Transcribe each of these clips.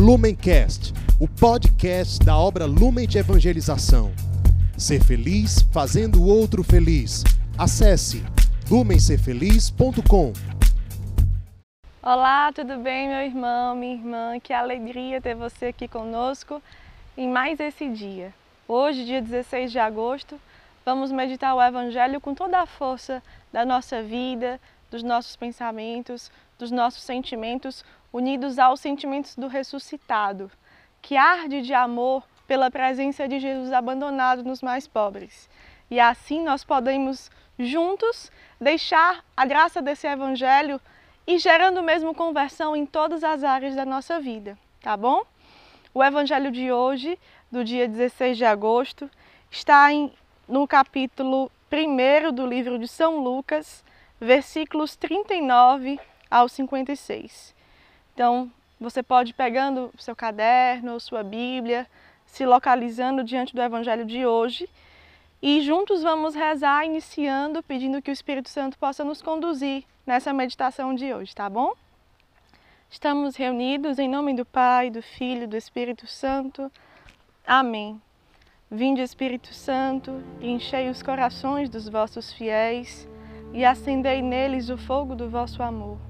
Lumencast, o podcast da obra Lumen de Evangelização. Ser feliz fazendo o outro feliz. Acesse lumencerfeliz.com. Olá, tudo bem, meu irmão, minha irmã? Que alegria ter você aqui conosco em mais esse dia. Hoje, dia 16 de agosto, vamos meditar o Evangelho com toda a força da nossa vida, dos nossos pensamentos, dos nossos sentimentos, unidos aos sentimentos do ressuscitado, que arde de amor pela presença de Jesus abandonado nos mais pobres. E assim nós podemos juntos deixar a graça desse evangelho e gerando mesmo conversão em todas as áreas da nossa vida, tá bom? O evangelho de hoje, do dia 16 de agosto, está em, no capítulo 1 do livro de São Lucas, versículos 39 ao 56. Então, você pode ir pegando seu caderno, sua Bíblia, se localizando diante do Evangelho de hoje e juntos vamos rezar, iniciando, pedindo que o Espírito Santo possa nos conduzir nessa meditação de hoje, tá bom? Estamos reunidos em nome do Pai, do Filho do Espírito Santo. Amém. Vinde, Espírito Santo, enchei os corações dos vossos fiéis e acendei neles o fogo do vosso amor.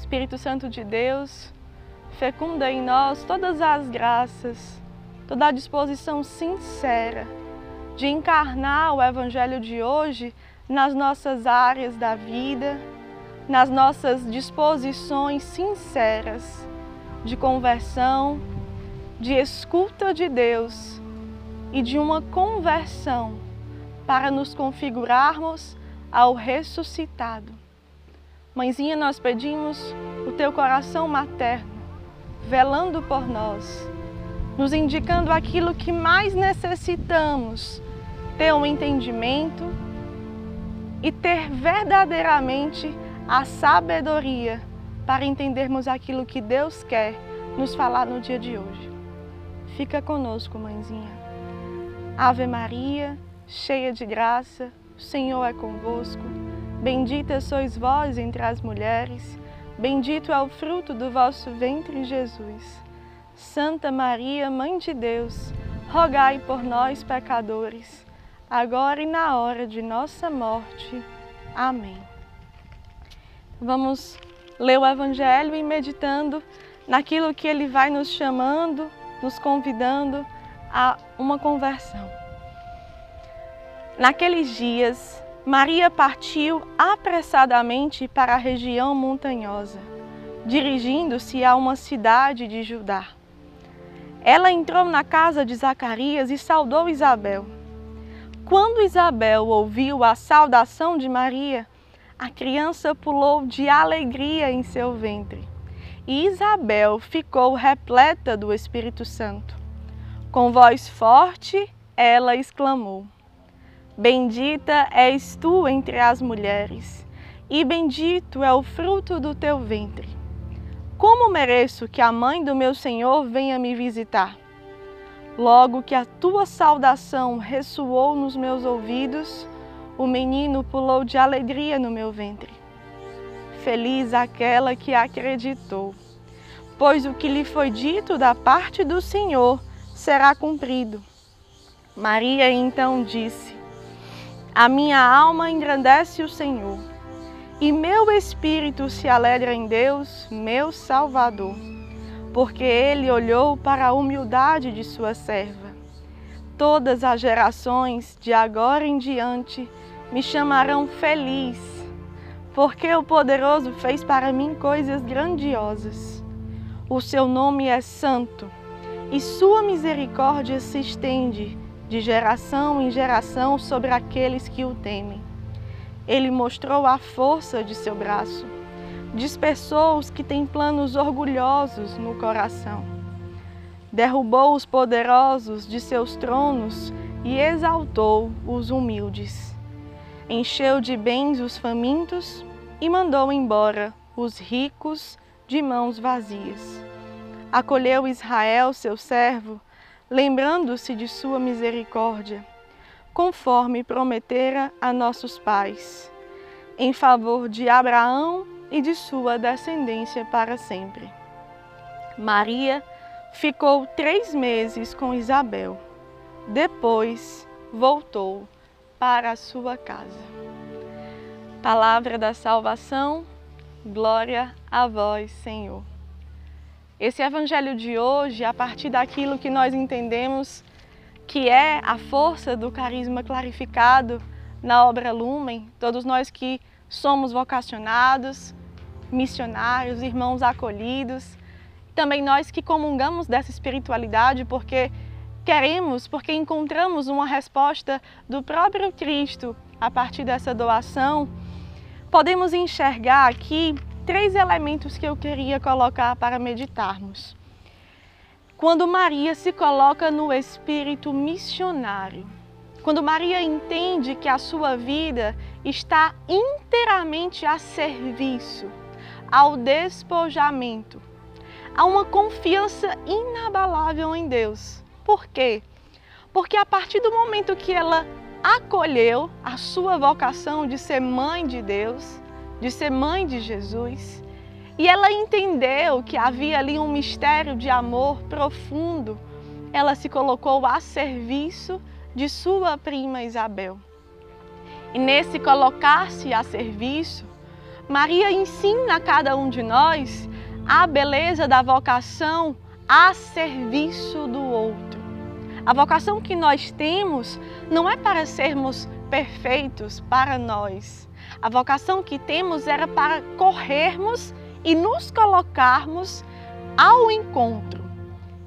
Espírito Santo de Deus, fecunda em nós todas as graças, toda a disposição sincera de encarnar o Evangelho de hoje nas nossas áreas da vida, nas nossas disposições sinceras de conversão, de escuta de Deus e de uma conversão para nos configurarmos ao ressuscitado. Mãezinha, nós pedimos o teu coração materno, velando por nós, nos indicando aquilo que mais necessitamos, ter um entendimento e ter verdadeiramente a sabedoria para entendermos aquilo que Deus quer nos falar no dia de hoje. Fica conosco, mãezinha. Ave Maria, cheia de graça, o Senhor é convosco. Bendita sois vós entre as mulheres, bendito é o fruto do vosso ventre, Jesus. Santa Maria, Mãe de Deus, rogai por nós, pecadores, agora e na hora de nossa morte. Amém. Vamos ler o Evangelho e meditando naquilo que ele vai nos chamando, nos convidando a uma conversão. Naqueles dias, Maria partiu apressadamente para a região montanhosa, dirigindo-se a uma cidade de Judá. Ela entrou na casa de Zacarias e saudou Isabel. Quando Isabel ouviu a saudação de Maria, a criança pulou de alegria em seu ventre. E Isabel ficou repleta do Espírito Santo. Com voz forte, ela exclamou: Bendita és tu entre as mulheres, e bendito é o fruto do teu ventre. Como mereço que a mãe do meu Senhor venha me visitar? Logo que a tua saudação ressoou nos meus ouvidos, o menino pulou de alegria no meu ventre. Feliz aquela que acreditou, pois o que lhe foi dito da parte do Senhor será cumprido. Maria então disse: a minha alma engrandece o Senhor, e meu espírito se alegra em Deus, meu Salvador, porque ele olhou para a humildade de sua serva. Todas as gerações, de agora em diante, me chamarão feliz, porque o poderoso fez para mim coisas grandiosas. O seu nome é santo, e sua misericórdia se estende de geração em geração sobre aqueles que o temem. Ele mostrou a força de seu braço, dispersou os que têm planos orgulhosos no coração. derrubou os poderosos de seus tronos e exaltou os humildes. Encheu de bens os famintos e mandou embora os ricos de mãos vazias. Acolheu Israel, seu servo, lembrando-se de sua misericórdia, conforme prometera a nossos pais, em favor de Abraão e de sua descendência para sempre. Maria ficou três meses com Isabel. Depois voltou para a sua casa. Palavra da salvação, glória a vós, Senhor. Esse evangelho de hoje, a partir daquilo que nós entendemos que é a força do carisma clarificado na obra Lumen, todos nós que somos vocacionados, missionários, irmãos acolhidos, também nós que comungamos dessa espiritualidade porque queremos, porque encontramos uma resposta do próprio Cristo a partir dessa doação, podemos enxergar aqui três elementos que eu queria colocar para meditarmos. Quando Maria se coloca no espírito missionário, quando Maria entende que a sua vida está inteiramente a serviço, ao despojamento, há uma confiança inabalável em Deus. Por quê? Porque a partir do momento que ela acolheu a sua vocação de ser mãe de Deus, de ser mãe de Jesus, e ela entendeu que havia ali um mistério de amor profundo, ela se colocou a serviço de sua prima Isabel. E nesse colocar-se a serviço, Maria ensina a cada um de nós a beleza da vocação a serviço do outro. A vocação que nós temos não é para sermos perfeitos para nós. A vocação que temos era para corrermos e nos colocarmos ao encontro.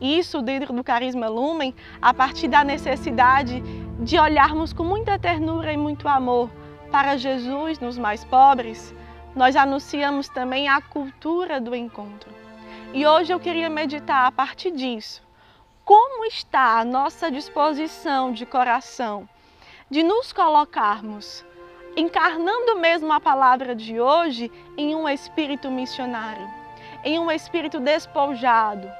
Isso dentro do carisma Lumen, a partir da necessidade de olharmos com muita ternura e muito amor para Jesus nos mais pobres, nós anunciamos também a cultura do encontro. E hoje eu queria meditar a partir disso. Como está a nossa disposição de coração de nos colocarmos, encarnando mesmo a palavra de hoje, em um espírito missionário, em um espírito despojado,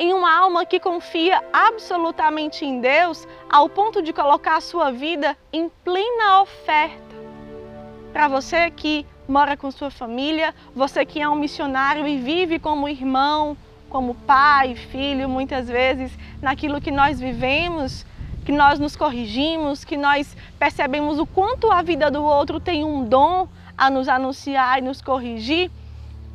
em uma alma que confia absolutamente em Deus ao ponto de colocar a sua vida em plena oferta. Para você que mora com sua família, você que é um missionário e vive como irmão, como pai, filho, muitas vezes naquilo que nós vivemos, que nós nos corrigimos, que nós percebemos o quanto a vida do outro tem um dom a nos anunciar e nos corrigir,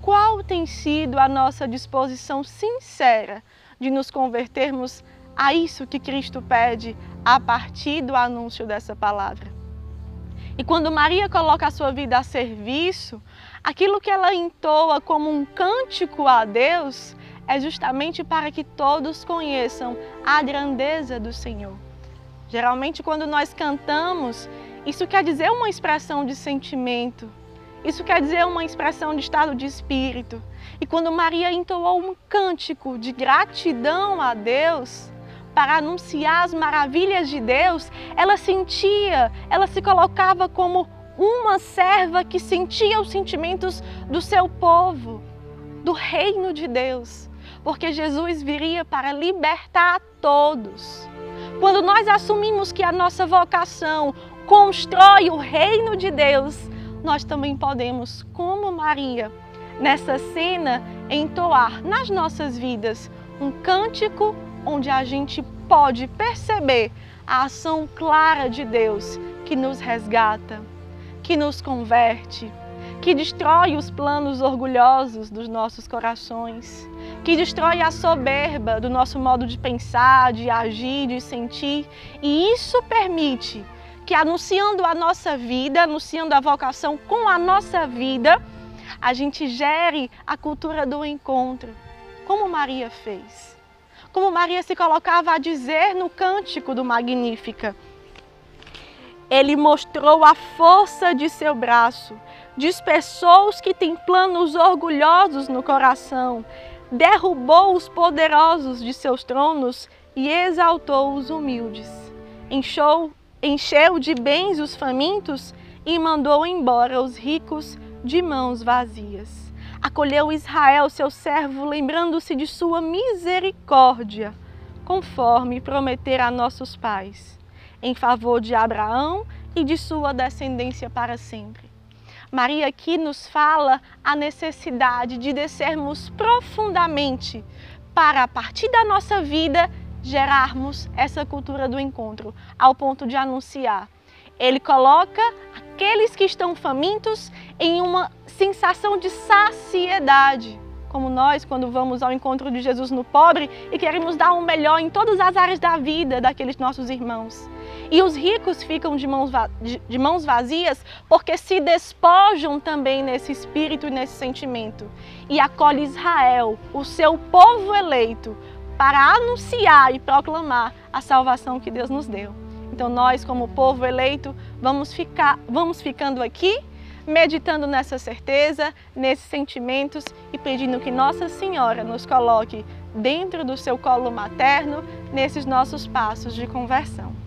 qual tem sido a nossa disposição sincera de nos convertermos a isso que Cristo pede a partir do anúncio dessa palavra? E quando Maria coloca a sua vida a serviço, aquilo que ela entoa como um cântico a Deus é justamente para que todos conheçam a grandeza do Senhor. Geralmente, quando nós cantamos, isso quer dizer uma expressão de sentimento, isso quer dizer uma expressão de estado de espírito. E quando Maria entoou um cântico de gratidão a Deus, para anunciar as maravilhas de Deus, ela sentia, ela se colocava como uma serva que sentia os sentimentos do seu povo, do reino de Deus, porque Jesus viria para libertar todos. Quando nós assumimos que a nossa vocação constrói o reino de Deus, nós também podemos, como Maria, nessa cena, entoar nas nossas vidas um cântico onde a gente pode perceber a ação clara de Deus que nos resgata, que nos converte, que destrói os planos orgulhosos dos nossos corações, que destrói a soberba do nosso modo de pensar, de agir, de sentir, e isso permite que anunciando a nossa vida, anunciando a vocação com a nossa vida, a gente gere a cultura do encontro, como Maria fez como Maria se colocava a dizer no cântico do Magnífica. Ele mostrou a força de seu braço, dispersou os que têm planos orgulhosos no coração, derrubou os poderosos de seus tronos e exaltou os humildes. Encheu, encheu de bens os famintos e mandou embora os ricos de mãos vazias. Acolheu Israel, seu servo, lembrando-se de sua misericórdia, conforme prometer a nossos pais, em favor de Abraão e de sua descendência para sempre. Maria aqui nos fala a necessidade de descermos profundamente para, a partir da nossa vida, gerarmos essa cultura do encontro, ao ponto de anunciar. Ele coloca aqueles que estão famintos em uma sensação de saciedade como nós, quando vamos ao encontro de Jesus no pobre e queremos dar um melhor em todas as áreas da vida daqueles nossos irmãos. E os ricos ficam de mãos, de mãos vazias porque se despojam também nesse espírito e nesse sentimento. E acolhe Israel, o seu povo eleito, para anunciar e proclamar a salvação que Deus nos deu. Então nós, como povo eleito, vamos ficar, vamos ficando aqui meditando nessa certeza, nesses sentimentos e pedindo que Nossa Senhora nos coloque dentro do seu colo materno nesses nossos passos de conversão.